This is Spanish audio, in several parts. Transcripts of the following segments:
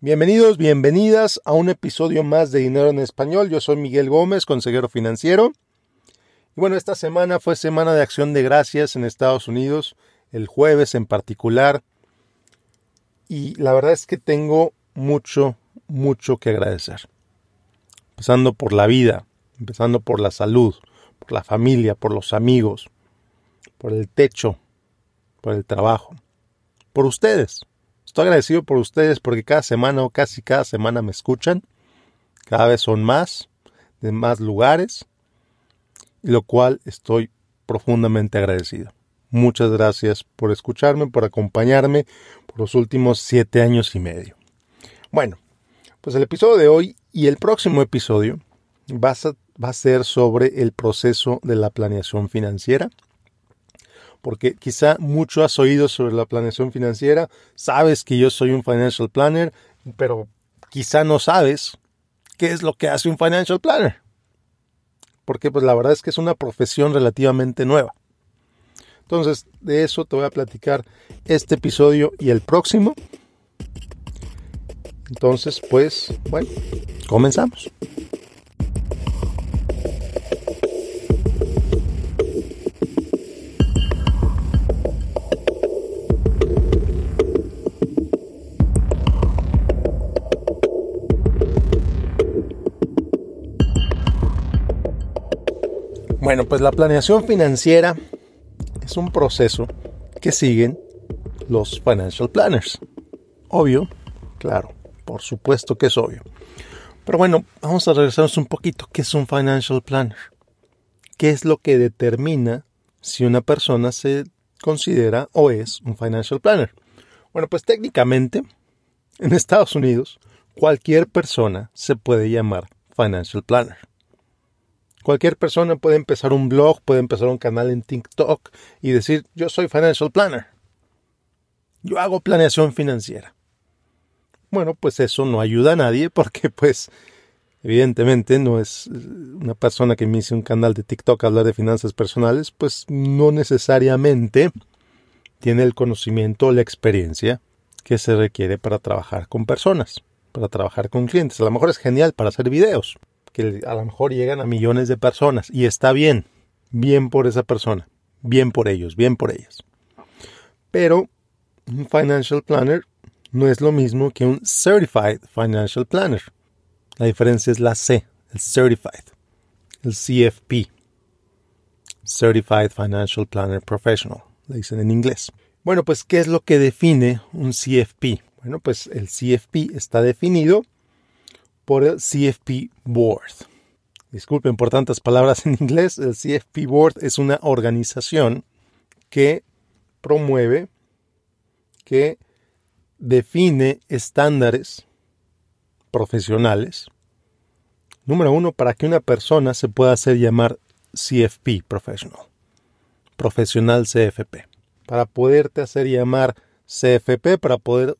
Bienvenidos, bienvenidas a un episodio más de Dinero en Español. Yo soy Miguel Gómez, consejero financiero. Y bueno, esta semana fue semana de acción de gracias en Estados Unidos, el jueves en particular. Y la verdad es que tengo mucho, mucho que agradecer. Empezando por la vida, empezando por la salud, por la familia, por los amigos, por el techo, por el trabajo, por ustedes. Estoy agradecido por ustedes porque cada semana o casi cada semana me escuchan. Cada vez son más, de más lugares lo cual estoy profundamente agradecido. Muchas gracias por escucharme, por acompañarme por los últimos siete años y medio. Bueno, pues el episodio de hoy y el próximo episodio va a, ser sobre el proceso de la planeación financiera. Porque quizá mucho has oído sobre la planeación financiera, sabes que yo soy un financial planner, pero quizá no sabes qué es lo que hace un financial planner porque pues la verdad es que es una profesión relativamente nueva. Entonces, de eso te voy a platicar este episodio y el próximo. Entonces, pues, bueno, comenzamos. Bueno, pues la planeación financiera es un proceso que siguen los financial planners. Obvio, claro, por supuesto que es obvio. Pero bueno, vamos a regresarnos un poquito. ¿Qué es un financial planner? ¿Qué es lo que determina si una persona se considera o es un financial planner? Bueno, pues técnicamente, en Estados Unidos, cualquier persona se puede llamar financial planner. Cualquier persona puede empezar un blog, puede empezar un canal en TikTok y decir, yo soy financial planner. Yo hago planeación financiera. Bueno, pues eso no ayuda a nadie porque pues evidentemente no es una persona que me hice un canal de TikTok a hablar de finanzas personales, pues no necesariamente tiene el conocimiento o la experiencia que se requiere para trabajar con personas, para trabajar con clientes. A lo mejor es genial para hacer videos, que a lo mejor llegan a millones de personas y está bien, bien por esa persona, bien por ellos, bien por ellas. Pero un financial planner no es lo mismo que un certified financial planner. La diferencia es la C, el certified, el CFP, Certified Financial Planner Professional, le dicen en inglés. Bueno, pues ¿qué es lo que define un CFP? Bueno, pues el CFP está definido por el CFP Board. Disculpen por tantas palabras en inglés, el CFP Board es una organización que promueve, que define estándares profesionales. Número uno, para que una persona se pueda hacer llamar CFP Professional, profesional CFP. Para poderte hacer llamar CFP, para poder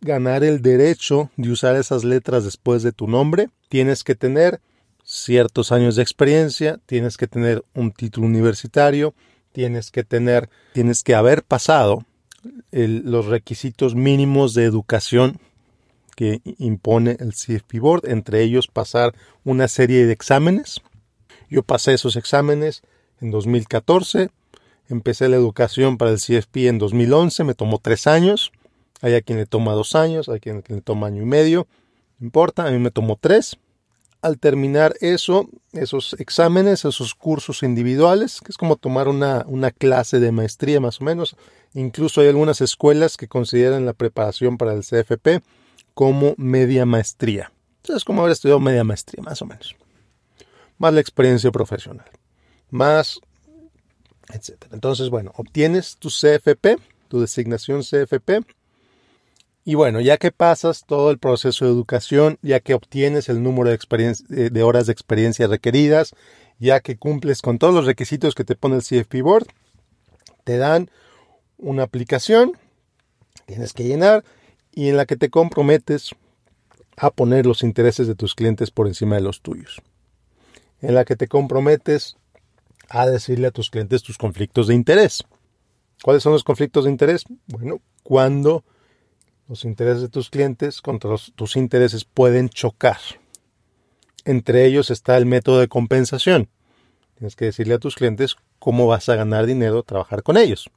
ganar el derecho de usar esas letras después de tu nombre, tienes que tener ciertos años de experiencia, tienes que tener un título universitario, tienes que tener, tienes que haber pasado los requisitos mínimos de educación que impone el CFP Board, entre ellos pasar una serie de exámenes. Yo pasé esos exámenes en 2014, empecé la educación para el CFP en 2011, me tomó tres años, hay a quien le toma dos años, hay a quien le toma año y medio. No importa, a mí me tomó tres. Al terminar eso, esos exámenes, esos cursos individuales, que es como tomar una, clase de maestría más o menos. Incluso hay algunas escuelas que consideran la preparación para el CFP como media maestría. Entonces, como haber estudiado media maestría, más o menos. Más la experiencia profesional. Más, etc. Entonces, bueno, obtienes tu CFP, tu designación CFP y bueno, ya que pasas todo el proceso de educación, ya que obtienes el número de, eh, horas de experiencia requeridas, ya que cumples con todos los requisitos que te pone el CFP Board, te dan una aplicación, tienes que llenar y en la que te comprometes a poner los intereses de tus clientes por encima de los tuyos. En la que te comprometes a decirle a tus clientes tus conflictos de interés. ¿Cuáles son los conflictos de interés? Bueno, cuando Los intereses de tus clientes contra tus intereses pueden chocar. Entre ellos está el método de compensación. Tienes que decirle a tus clientes cómo vas a ganar dinero trabajar con ellos.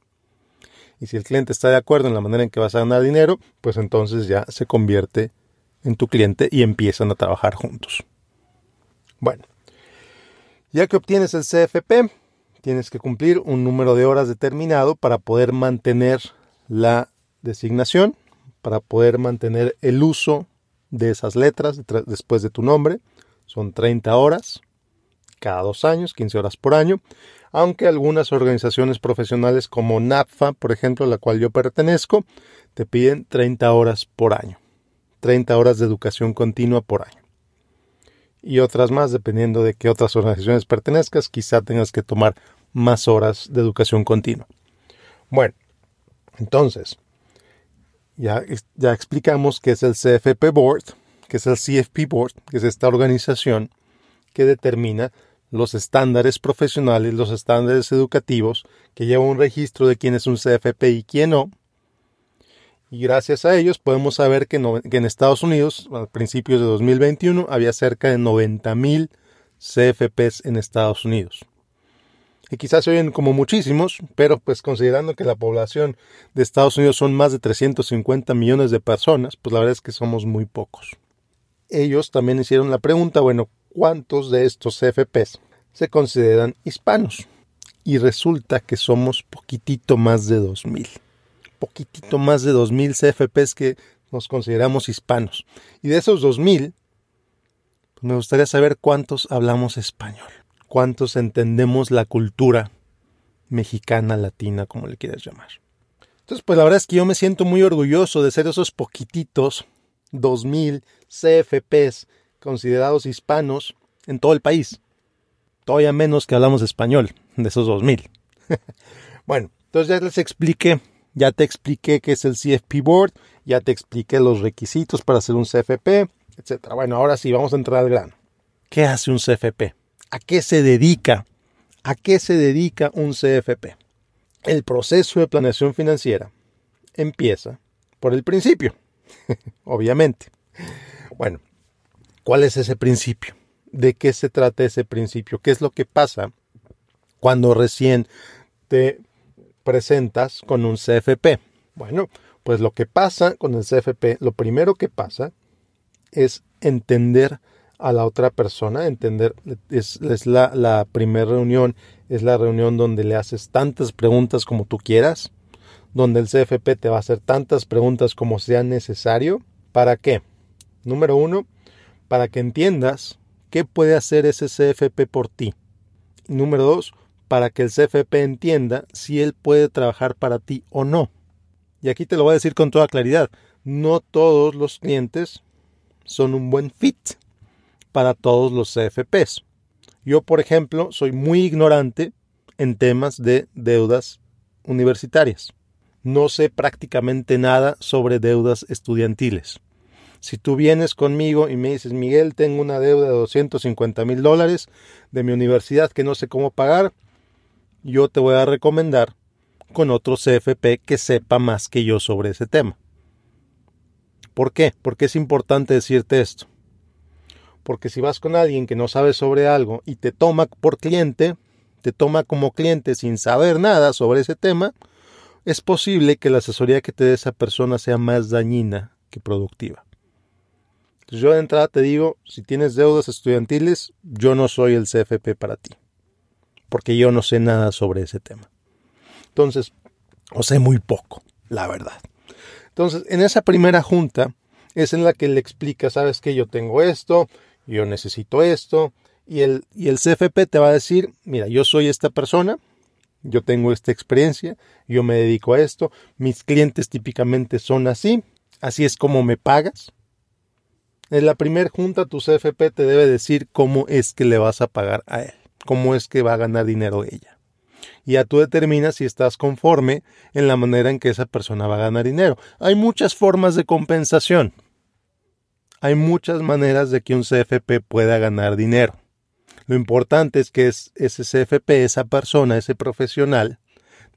Y si el cliente está de acuerdo en la manera en que vas a ganar dinero, pues entonces ya se convierte en tu cliente y empiezan a trabajar juntos. Bueno, ya que obtienes el CFP, tienes que cumplir un número de horas determinado para poder mantener la designación, para poder mantener el uso de esas letras después de tu nombre. Son 30 horas cada dos años, 15 horas por año, aunque algunas organizaciones profesionales como NAPFA, por ejemplo, a la cual yo pertenezco, te piden 30 horas por año, 30 horas de educación continua por año. Y otras más, dependiendo de qué otras organizaciones pertenezcas, quizá tengas que tomar más horas de educación continua. Bueno, entonces, ya, ya explicamos qué es el CFP Board, que es el CFP Board, que es esta organización que determina los estándares profesionales, los estándares educativos, que lleva un registro de quién es un CFP y quién no. Y gracias a ellos podemos saber que, en Estados Unidos, a principios de 2021, había cerca de 90.000 CFPs en Estados Unidos. Y quizás se oyen como muchísimos, pero pues considerando que la población de Estados Unidos son más de 350 millones de personas, pues la verdad es que somos muy pocos. Ellos también hicieron la pregunta, bueno, cuántos de estos CFPs se consideran hispanos. Y resulta que somos poquitito más de 2.000. Poquitito más de 2.000 CFPs que nos consideramos hispanos. Y de esos 2.000, pues me gustaría saber cuántos hablamos español. Cuántos entendemos la cultura mexicana, latina, como le quieras llamar. Entonces, pues la verdad es que yo me siento muy orgulloso de ser esos poquititos 2.000 CFPs considerados hispanos en todo el país. Todavía menos que hablamos español, de esos 2000. bueno, entonces ya les expliqué, ya te expliqué qué es el CFP Board, ya te expliqué los requisitos para hacer un CFP, etc. Bueno, ahora sí, vamos a entrar al grano. ¿Qué hace un CFP? ¿A qué se dedica? ¿A qué se dedica un CFP? El proceso de planeación financiera empieza por el principio, obviamente. Bueno, ¿Cuál es ese principio? ¿De qué se trata ese principio? ¿Qué es lo que pasa cuando recién te presentas con un CFP? Bueno, pues lo que pasa con el CFP, lo primero que pasa es entender a la otra persona, entender, es, la, la primera reunión, es la reunión donde le haces tantas preguntas como tú quieras, donde el CFP te va a hacer tantas preguntas como sea necesario. ¿Para qué? Número uno, para que entiendas qué puede hacer ese CFP por ti. número dos, para que el CFP entienda si él puede trabajar para ti o no. Y aquí te lo voy a decir con toda claridad, no todos los clientes son un buen fit para todos los CFPs. Yo, por ejemplo, soy muy ignorante en temas de deudas universitarias. No sé prácticamente nada sobre deudas estudiantiles. Si tú vienes conmigo y me dices, Miguel, tengo una deuda de 250 mil dólares de mi universidad que no sé cómo pagar, yo te voy a recomendar con otro CFP que sepa más que yo sobre ese tema. ¿Por qué? Porque es importante decirte esto. Porque si vas con alguien que no sabe sobre algo y te toma por cliente, te toma como cliente sin saber nada sobre ese tema, es posible que la asesoría que te dé esa persona sea más dañina que productiva yo de entrada te digo, si tienes deudas estudiantiles, yo no soy el CFP para ti, porque yo no sé nada sobre ese tema. Entonces, o sé muy poco, la verdad. Entonces, en esa primera junta es en la que le explica, sabes que yo tengo esto, yo necesito esto, y el, y el CFP te va a decir, mira, yo soy esta persona, yo tengo esta experiencia, yo me dedico a esto, mis clientes típicamente son así, así es como me pagas, en la primera junta tu CFP te debe decir cómo es que le vas a pagar a él, cómo es que va a ganar dinero ella. Y ya tú determinas si estás conforme en la manera en que esa persona va a ganar dinero. Hay muchas formas de compensación. Hay muchas maneras de que un CFP pueda ganar dinero. Lo importante es que ese CFP, esa persona, ese profesional,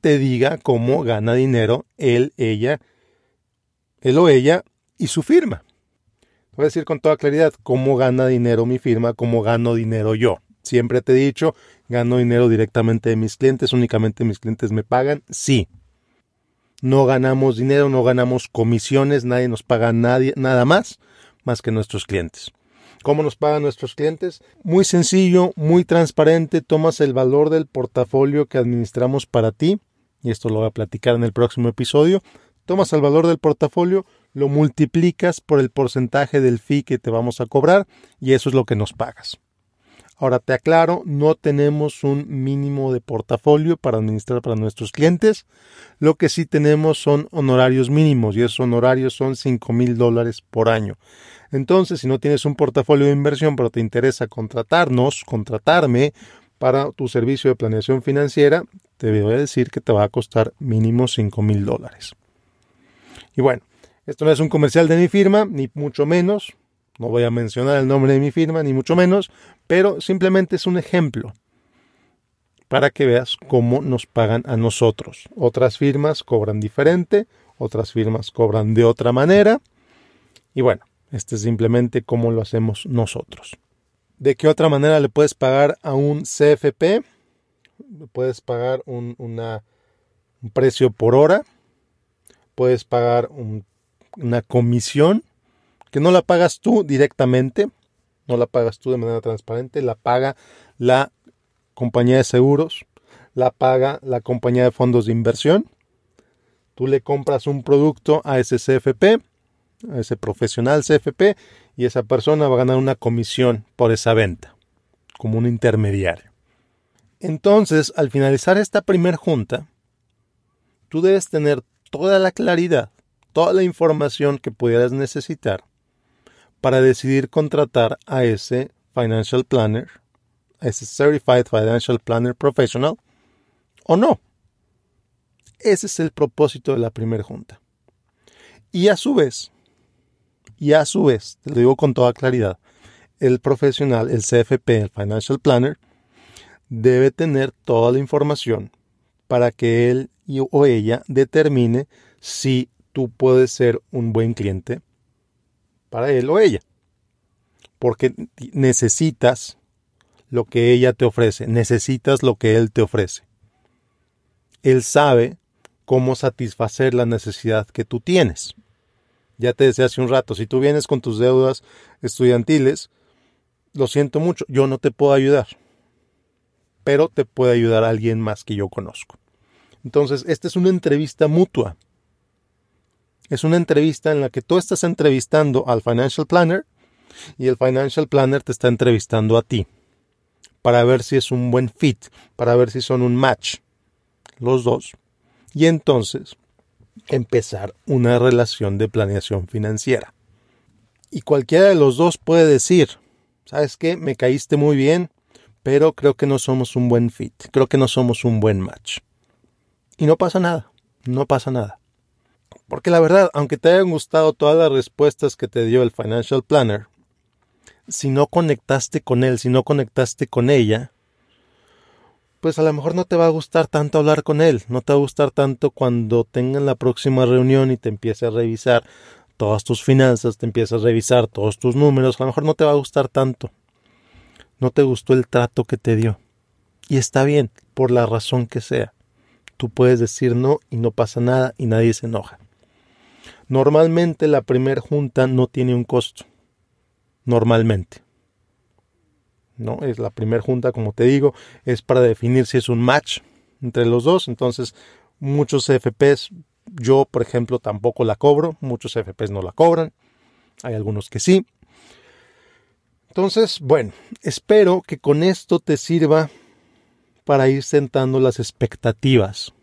te diga cómo gana dinero él, ella él o ella y su firma. Voy a decir con toda claridad cómo gana dinero mi firma, cómo gano dinero yo. Siempre te he dicho, gano dinero directamente de mis clientes, únicamente mis clientes me pagan. Sí. No ganamos dinero, no ganamos comisiones, nadie nos paga nadie, nada más, más que nuestros clientes. ¿Cómo nos pagan nuestros clientes? Muy sencillo, muy transparente, tomas el valor del portafolio que administramos para ti, y esto lo voy a platicar en el próximo episodio, tomas el valor del portafolio, lo multiplicas por el porcentaje del fee que te vamos a cobrar y eso es lo que nos pagas. Ahora te aclaro, no tenemos un mínimo de portafolio para administrar para nuestros clientes. Lo que sí tenemos son honorarios mínimos y esos honorarios son 5 mil dólares por año. Entonces, si no tienes un portafolio de inversión pero te interesa contratarnos, contratarme para tu servicio de planeación financiera, te voy a decir que te va a costar mínimo 5 mil dólares. Y bueno, esto no es un comercial de mi firma, ni mucho menos. No voy a mencionar el nombre de mi firma, ni mucho menos, pero simplemente es un ejemplo para que veas cómo nos pagan a nosotros. Otras firmas cobran diferente, otras firmas cobran de otra manera. Y bueno, este es simplemente cómo lo hacemos nosotros. ¿De qué otra manera le puedes pagar a un CFP? Puedes pagar un, precio por hora, puedes pagar una comisión que no la pagas tú directamente, no la pagas tú de manera transparente, la paga la compañía de seguros, la paga la compañía de fondos de inversión. Tú le compras un producto a ese CFP, a ese profesional CFP, y esa persona va a ganar una comisión por esa venta, como un intermediario. Entonces, al finalizar esta primer junta, tú debes tener toda la claridad, toda la información que pudieras necesitar para decidir contratar a ese financial planner, a ese Certified Financial Planner Professional o no. Ese es el propósito de la primera junta. Y a su vez, y a su vez, te lo digo con toda claridad, el profesional, el CFP, el Financial Planner, debe tener toda la información para que él o ella determine si tú puedes ser un buen cliente para él o ella. Porque necesitas lo que ella te ofrece, necesitas lo que él te ofrece. Él sabe cómo satisfacer la necesidad que tú tienes. Ya te decía hace un rato, si tú vienes con tus deudas estudiantiles, lo siento mucho, yo no te puedo ayudar, pero te puede ayudar alguien más que yo conozco. Entonces, esta es una entrevista mutua. Es una entrevista en la que tú estás entrevistando al financial planner y el financial planner te está entrevistando a ti para ver si es un buen fit, para ver si son un match los dos. Y entonces empezar una relación de planeación financiera. Y cualquiera de los dos puede decir, ¿sabes qué? Me caíste muy bien, pero creo que no somos un buen fit, creo que no somos un buen match. Y no pasa nada, no pasa nada. Porque la verdad, aunque te hayan gustado todas las respuestas que te dio el Financial Planner, si no conectaste con él, si no conectaste con ella, pues a lo mejor no te va a gustar tanto hablar con él, no te va a gustar tanto cuando tengan la próxima reunión y te empiece a revisar todas tus finanzas, te empiece a revisar todos tus números, a lo mejor no te va a gustar tanto. No te gustó el trato que te dio. Y está bien, por la razón que sea tú puedes decir no y no pasa nada y nadie se enoja. Normalmente la primera junta no tiene un costo. Normalmente. ¿No? Es la primera junta, como te digo, es para definir si es un match entre los dos. Entonces, muchos CFPs, yo por ejemplo tampoco la cobro, muchos CFPs no la cobran, hay algunos que sí. Entonces, bueno, espero que con esto te sirva para ir sentando las expectativas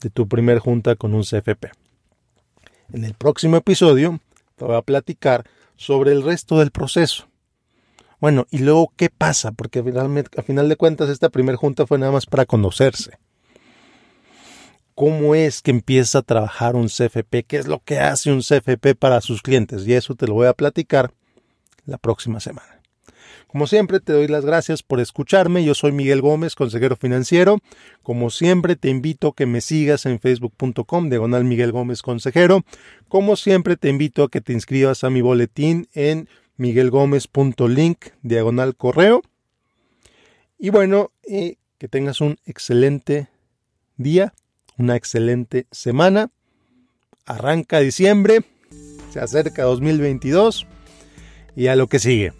de tu primer junta con un CFP. En el próximo episodio te voy a platicar sobre el resto del proceso. Bueno, y luego, ¿qué pasa? Porque a final de cuentas esta primera junta fue nada más para conocerse. ¿Cómo es que empieza a trabajar un CFP? ¿Qué es lo que hace un CFP para sus clientes? Y eso te lo voy a platicar la próxima semana. Como siempre, te doy las gracias por escucharme. Yo soy Miguel Gómez, consejero financiero. Como siempre, te invito a que me sigas en facebook.com, diagonal Miguel Gómez Consejero. Como siempre, te invito a que te inscribas a mi boletín en miguelgomez.link, diagonal correo. Y bueno, que tengas un excelente día, una excelente semana. Arranca diciembre, se acerca 2022 y a lo que sigue.